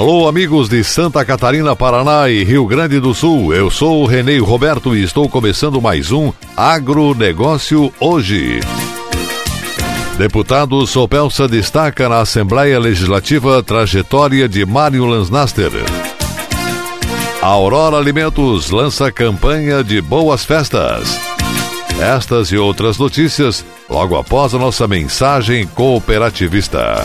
Alô, amigos de Santa Catarina, Paraná e Rio Grande do Sul. Eu sou o Renê Roberto e estou começando mais um Agronegócio Hoje. Deputado Sopelsa destaca na Assembleia Legislativa trajetória de Mário Lansnaster. A Aurora Alimentos lança campanha de boas festas. Estas e outras notícias logo após a nossa mensagem cooperativista.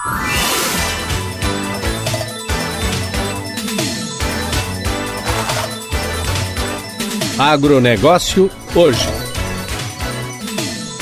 Agronegócio hoje.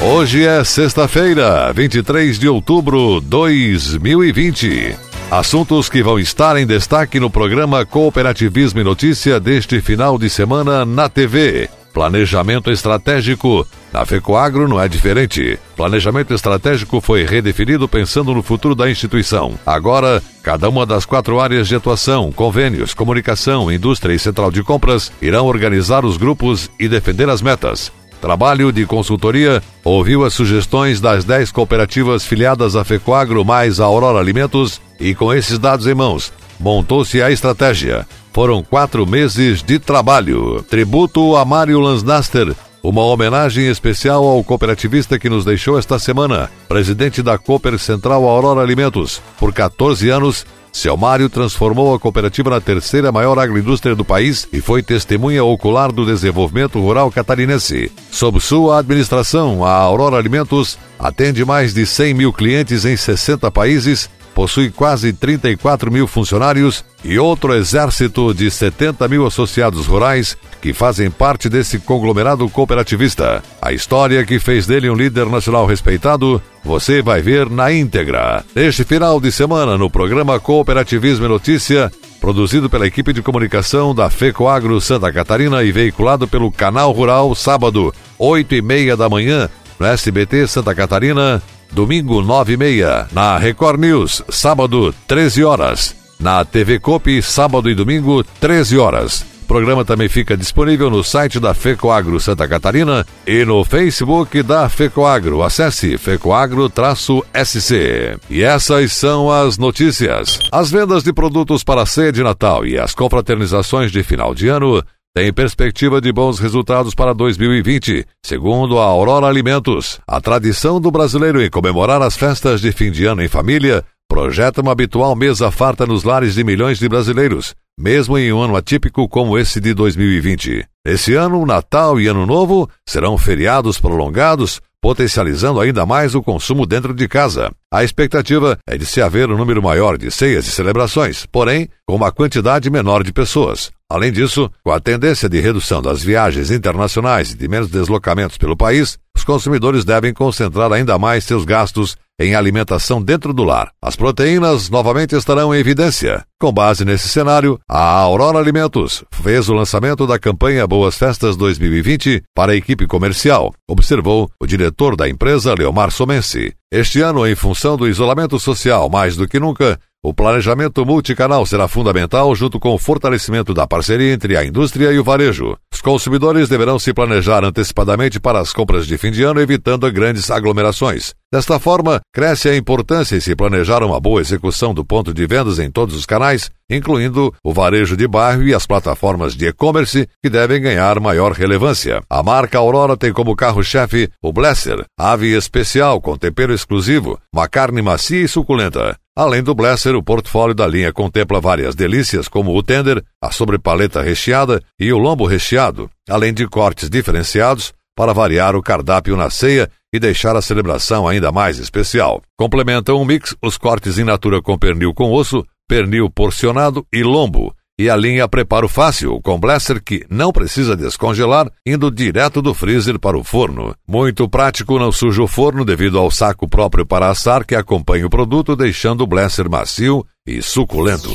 Hoje é sexta-feira, 23 de outubro de 2020. Assuntos que vão estar em destaque no programa Cooperativismo e Notícia deste final de semana na TV. Planejamento estratégico. Na FECOAGRO não é diferente. Planejamento estratégico foi redefinido pensando no futuro da instituição. Agora, cada uma das quatro áreas de atuação, convênios, comunicação, indústria e central de compras, irão organizar os grupos e defender as metas. Trabalho de consultoria ouviu as sugestões das 10 cooperativas filiadas à FECOAGRO mais a Aurora Alimentos e, com esses dados em mãos, montou-se a estratégia. Foram quatro meses de trabalho. Tributo a Mário Lansnaster, uma homenagem especial ao cooperativista que nos deixou esta semana, presidente da Cooper Central Aurora Alimentos. Por 14 anos, seu Mário transformou a cooperativa na terceira maior agroindústria do país e foi testemunha ocular do desenvolvimento rural catarinense. Sob sua administração, a Aurora Alimentos atende mais de 100 mil clientes em 60 países possui quase 34 mil funcionários e outro exército de 70 mil associados rurais que fazem parte desse conglomerado cooperativista. A história que fez dele um líder nacional respeitado, você vai ver na íntegra. Neste final de semana, no programa Cooperativismo e Notícia, produzido pela equipe de comunicação da FECOAGRO Santa Catarina e veiculado pelo Canal Rural, sábado, 8 e meia da manhã, no SBT Santa Catarina, domingo 9 e meia, na Record News, sábado 13 horas, na TV Copi, sábado e domingo 13 horas. O programa também fica disponível no site da FECOAGRO Santa Catarina e no Facebook da FECOAGRO. Acesse FECOAGRO-SC. E essas são as notícias. As vendas de produtos para a ceia de Natal e as confraternizações de final de ano tem perspectiva de bons resultados para 2020, segundo a Aurora Alimentos. A tradição do brasileiro em comemorar as festas de fim de ano em família projeta uma habitual mesa farta nos lares de milhões de brasileiros, mesmo em um ano atípico como esse de 2020. Esse ano, Natal e Ano Novo serão feriados prolongados, potencializando ainda mais o consumo dentro de casa. A expectativa é de se haver um número maior de ceias e celebrações, porém, com uma quantidade menor de pessoas. Além disso, com a tendência de redução das viagens internacionais e de menos deslocamentos pelo país, os consumidores devem concentrar ainda mais seus gastos em alimentação dentro do lar. As proteínas novamente estarão em evidência. Com base nesse cenário, a Aurora Alimentos fez o lançamento da campanha Boas Festas 2020 para a equipe comercial, observou o diretor da empresa, Leomar Somense. Este ano, em função do isolamento social mais do que nunca, o planejamento multicanal será fundamental junto com o fortalecimento da parceria entre a indústria e o varejo. Os consumidores deverão se planejar antecipadamente para as compras de fim de ano, evitando grandes aglomerações. Desta forma, cresce a importância em se planejar uma boa execução do ponto de vendas em todos os canais, incluindo o varejo de bairro e as plataformas de e-commerce, que devem ganhar maior relevância. A marca Aurora tem como carro-chefe o Blesser, ave especial com tempero exclusivo, uma carne macia e suculenta. Além do Blesser, o portfólio da linha contempla várias delícias como o tender, a sobrepaleta recheada e o lombo recheado, além de cortes diferenciados para variar o cardápio na ceia e deixar a celebração ainda mais especial. Complementam o mix os cortes in natura com pernil com osso, pernil porcionado e lombo, e a linha Preparo Fácil, com blaster que não precisa descongelar, indo direto do freezer para o forno. Muito prático, não suja o forno devido ao saco próprio para assar que acompanha o produto, deixando o blaster macio e suculento.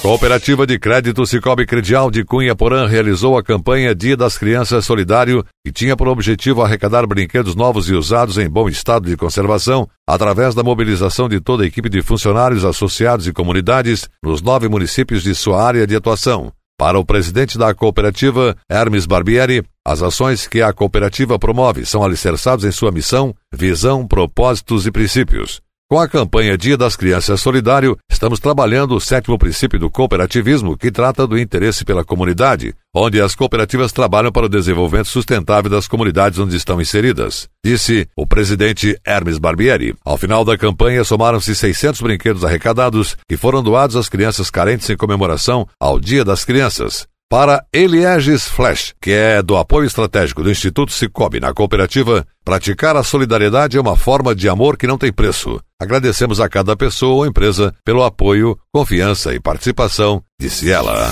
Cooperativa de Crédito Cicobi Credial de Cunha Porã realizou a campanha Dia das Crianças Solidário, que tinha por objetivo arrecadar brinquedos novos e usados em bom estado de conservação, através da mobilização de toda a equipe de funcionários, associados e comunidades nos nove municípios de sua área de atuação. Para o presidente da cooperativa, Hermes Barbieri, as ações que a cooperativa promove são alicerçadas em sua missão, visão, propósitos e princípios. Com a campanha Dia das Crianças Solidário, estamos trabalhando o sétimo princípio do cooperativismo, que trata do interesse pela comunidade, onde as cooperativas trabalham para o desenvolvimento sustentável das comunidades onde estão inseridas, disse o presidente Hermes Barbieri. Ao final da campanha, somaram-se 600 brinquedos arrecadados que foram doados às crianças carentes em comemoração ao Dia das Crianças. Para Elieges Flash, que é do apoio estratégico do Instituto Cicobi na cooperativa, praticar a solidariedade é uma forma de amor que não tem preço. Agradecemos a cada pessoa ou empresa pelo apoio, confiança e participação, disse ela.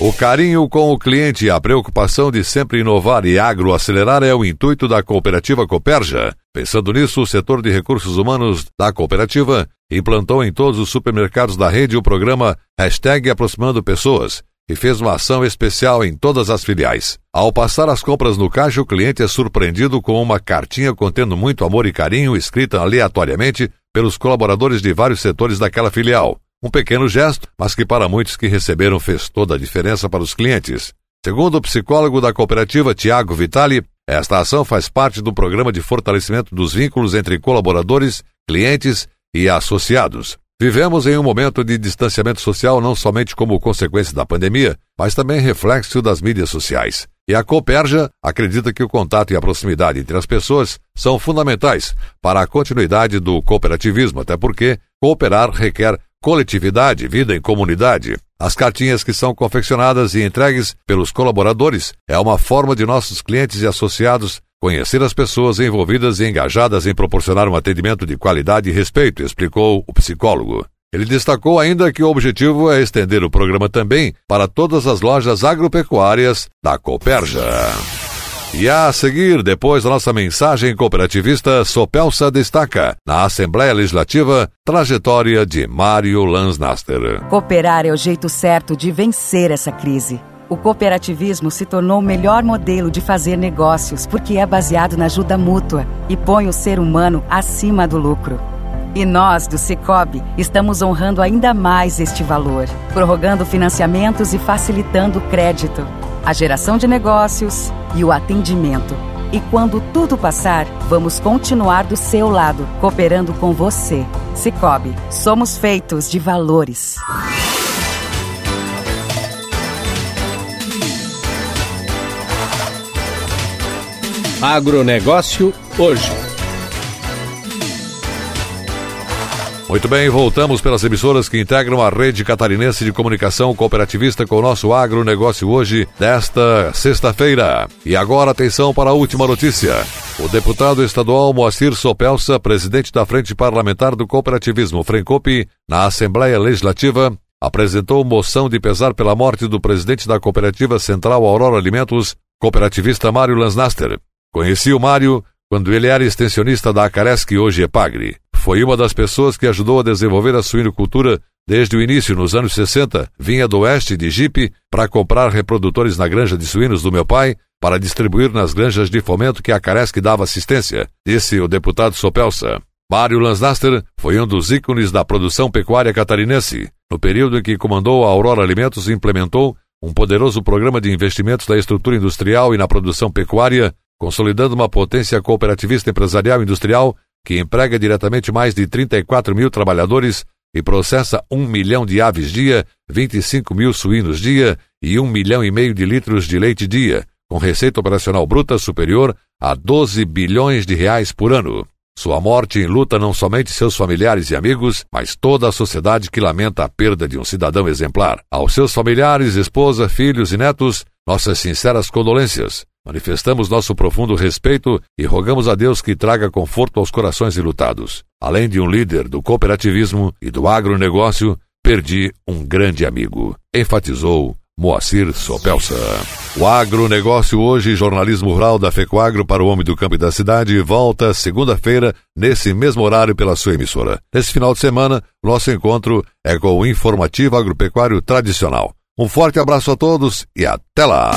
O carinho com o cliente e a preocupação de sempre inovar e agroacelerar é o intuito da cooperativa Coperja. Pensando nisso, o setor de recursos humanos da cooperativa implantou em todos os supermercados da rede o programa Hashtag Aproximando Pessoas, e fez uma ação especial em todas as filiais. Ao passar as compras no caixa, o cliente é surpreendido com uma cartinha contendo muito amor e carinho escrita aleatoriamente pelos colaboradores de vários setores daquela filial. Um pequeno gesto, mas que para muitos que receberam fez toda a diferença para os clientes. Segundo o psicólogo da cooperativa Tiago Vitali, esta ação faz parte do programa de fortalecimento dos vínculos entre colaboradores, clientes e associados. Vivemos em um momento de distanciamento social não somente como consequência da pandemia, mas também reflexo das mídias sociais. E a Coperja acredita que o contato e a proximidade entre as pessoas são fundamentais para a continuidade do cooperativismo, até porque cooperar requer coletividade, vida em comunidade. As cartinhas que são confeccionadas e entregues pelos colaboradores é uma forma de nossos clientes e associados Conhecer as pessoas envolvidas e engajadas em proporcionar um atendimento de qualidade e respeito, explicou o psicólogo. Ele destacou ainda que o objetivo é estender o programa também para todas as lojas agropecuárias da Coperja. E a seguir, depois da nossa mensagem cooperativista, Sopelsa destaca, na Assembleia Legislativa, trajetória de Mário Lansnaster. Cooperar é o jeito certo de vencer essa crise. O cooperativismo se tornou o melhor modelo de fazer negócios porque é baseado na ajuda mútua e põe o ser humano acima do lucro. E nós, do Cicobi, estamos honrando ainda mais este valor, prorrogando financiamentos e facilitando o crédito, a geração de negócios e o atendimento. E quando tudo passar, vamos continuar do seu lado, cooperando com você. Cicobi, somos feitos de valores. Agronegócio hoje. Muito bem, voltamos pelas emissoras que integram a rede catarinense de comunicação cooperativista com o nosso agronegócio hoje, desta sexta-feira. E agora, atenção para a última notícia. O deputado estadual Moacir Sopelsa, presidente da Frente Parlamentar do Cooperativismo Frencope, na Assembleia Legislativa, apresentou moção de pesar pela morte do presidente da Cooperativa Central Aurora Alimentos, cooperativista Mário Lansnaster. Conheci o Mário quando ele era extensionista da Acaresc, hoje é Pagre. Foi uma das pessoas que ajudou a desenvolver a suinocultura desde o início, nos anos 60. Vinha do oeste de Jipe para comprar reprodutores na granja de suínos do meu pai para distribuir nas granjas de fomento que a Acaresc dava assistência, disse o deputado Sopelsa. Mário Lansnaster foi um dos ícones da produção pecuária catarinense. No período em que comandou a Aurora Alimentos, implementou um poderoso programa de investimentos na estrutura industrial e na produção pecuária, consolidando uma potência cooperativista empresarial e industrial que emprega diretamente mais de 34 mil trabalhadores e processa 1 milhão de aves dia, 25 mil suínos dia e 1 milhão e meio de litros de leite dia, com receita operacional bruta superior a 12 bilhões de reais por ano. Sua morte enluta não somente seus familiares e amigos, mas toda a sociedade que lamenta a perda de um cidadão exemplar. Aos seus familiares, esposa, filhos e netos, nossas sinceras condolências. Manifestamos nosso profundo respeito e rogamos a Deus que traga conforto aos corações ilutados. Além de um líder do cooperativismo e do agronegócio, perdi um grande amigo, enfatizou Moacir Sopelsa. O agronegócio hoje, jornalismo rural da FECOAGRO para o homem do campo e da cidade, volta segunda-feira, nesse mesmo horário pela sua emissora. Nesse final de semana, nosso encontro é com o informativo agropecuário tradicional. Um forte abraço a todos e até lá!